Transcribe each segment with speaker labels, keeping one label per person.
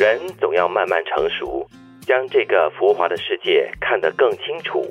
Speaker 1: 人总要慢慢成熟，将这个浮华的世界看得更清楚，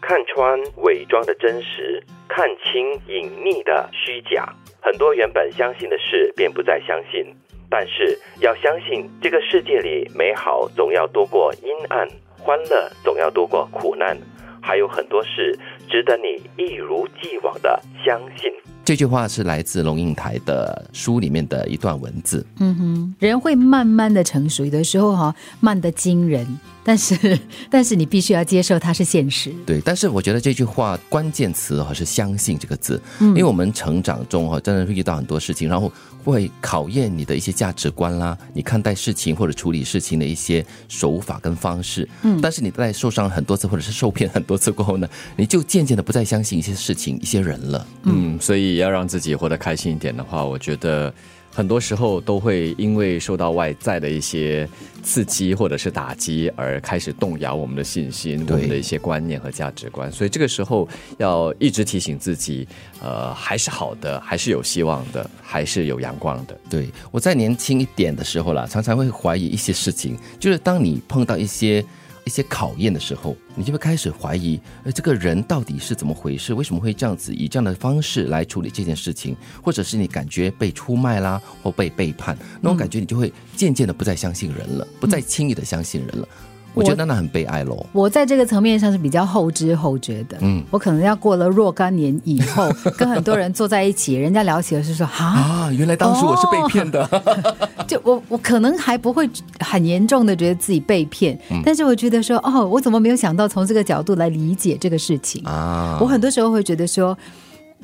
Speaker 1: 看穿伪装的真实，看清隐匿的虚假。很多原本相信的事，便不再相信。但是要相信，这个世界里美好总要多过阴暗，欢乐总要多过苦难。还有很多事值得你一如既往的相信。
Speaker 2: 这句话是来自龙应台的书里面的一段文字。
Speaker 3: 嗯哼，人会慢慢的成熟，有的时候哈，慢的惊人。但是，但是你必须要接受它是现实。
Speaker 2: 对，但是我觉得这句话关键词哈是“相信”这个字，因为我们成长中哈真的会遇到很多事情，然后会考验你的一些价值观啦，你看待事情或者处理事情的一些手法跟方式。嗯，但是你在受伤很多次或者是受骗很多次过后呢，你就渐渐的不再相信一些事情、一些人了。
Speaker 4: 嗯，所以也要让自己活得开心一点的话，我觉得。很多时候都会因为受到外在的一些刺激或者是打击而开始动摇我们的信心，我们的一些观念和价值观。所以这个时候要一直提醒自己，呃，还是好的，还是有希望的，还是有阳光的。
Speaker 2: 对我在年轻一点的时候啦，常常会怀疑一些事情，就是当你碰到一些。一些考验的时候，你就会开始怀疑，呃，这个人到底是怎么回事？为什么会这样子以这样的方式来处理这件事情？或者是你感觉被出卖啦，或被背叛，那种感觉你就会渐渐的不再相信人了，不再轻易的相信人了。我觉得那很悲哀喽。
Speaker 3: 我在这个层面上是比较后知后觉的。嗯，我可能要过了若干年以后，跟很多人坐在一起，人家聊起了是说
Speaker 2: 啊，原来当时我是被骗的。
Speaker 3: 就我我可能还不会很严重的觉得自己被骗，但是我觉得说哦，我怎么没有想到从这个角度来理解这个事情啊？我很多时候会觉得说，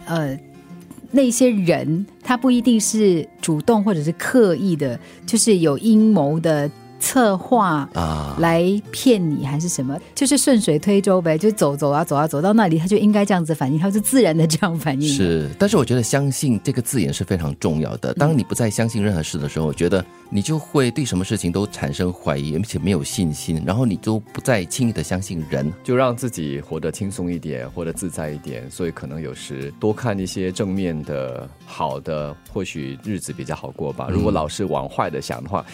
Speaker 3: 呃，那些人他不一定是主动或者是刻意的，就是有阴谋的。策划啊，来骗你还是什么？就是顺水推舟呗，就走走啊走啊走到那里，他就应该这样子反应，他就自然的这样反应。
Speaker 2: 是，但是我觉得相信这个字眼是非常重要的。当你不再相信任何事的时候，我觉得你就会对什么事情都产生怀疑，而且没有信心，然后你就不再轻易的相信人，
Speaker 4: 就让自己活得轻松一点，活得自在一点。所以可能有时多看一些正面的、好的，或许日子比较好过吧。如果老是往坏的想的话。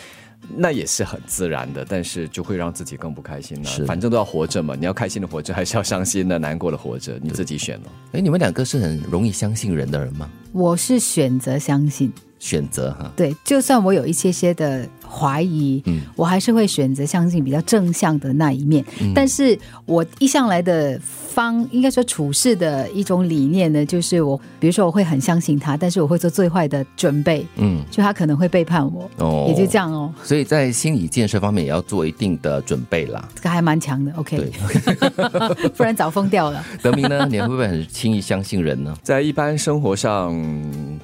Speaker 4: 那也是很自然的，但是就会让自己更不开心了。是，反正都要活着嘛，你要开心的活着，还是要伤心的、难过的活着，你自己选了。
Speaker 2: 哎，你们两个是很容易相信人的人吗？
Speaker 3: 我是选择相信。
Speaker 2: 选择哈，
Speaker 3: 对，就算我有一些些的怀疑，嗯，我还是会选择相信比较正向的那一面。但是我一向来的方，应该说处事的一种理念呢，就是我，比如说我会很相信他，但是我会做最坏的准备，嗯，就他可能会背叛我，哦，也就这样哦。
Speaker 2: 所以在心理建设方面也要做一定的准备啦。
Speaker 3: 这个还蛮强的，OK，不然早疯掉了。
Speaker 2: 德明呢，你会不会很轻易相信人呢？
Speaker 4: 在一般生活上，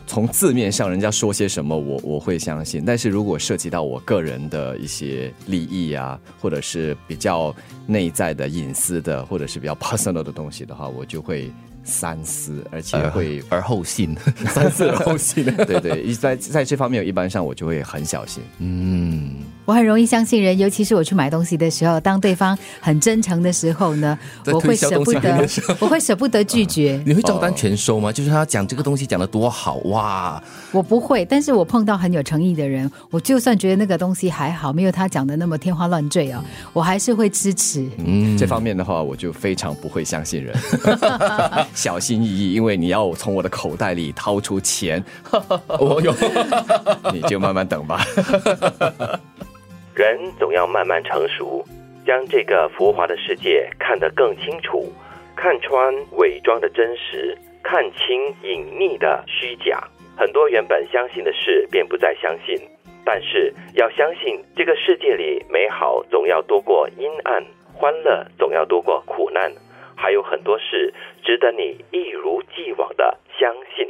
Speaker 4: 从字面上人家说。些什么我我会相信，但是如果涉及到我个人的一些利益啊，或者是比较内在的隐私的，或者是比较 personal 的东西的话，我就会。三思，而且会
Speaker 2: 而后信，
Speaker 4: 三思而后信。对对，在在这方面，一般上我就会很小心。
Speaker 3: 嗯，我很容易相信人，尤其是我去买东西的时候，当对方很真诚的时候呢，我会舍不得，我会舍不得拒绝。
Speaker 2: 你会照单全收吗？就是他讲这个东西讲的多好哇！
Speaker 3: 我不会，但是我碰到很有诚意的人，我就算觉得那个东西还好，没有他讲的那么天花乱坠啊，我还是会支持。
Speaker 4: 嗯，这方面的话，我就非常不会相信人。小心翼翼，因为你要从我的口袋里掏出钱。我有，你就慢慢等吧。
Speaker 1: 人总要慢慢成熟，将这个浮华的世界看得更清楚，看穿伪装的真实，看清隐匿的虚假。很多原本相信的事，便不再相信。但是要相信，这个世界里美好总要多过阴暗，欢乐总要多过苦难。还有很多事值得你一如既往的相信。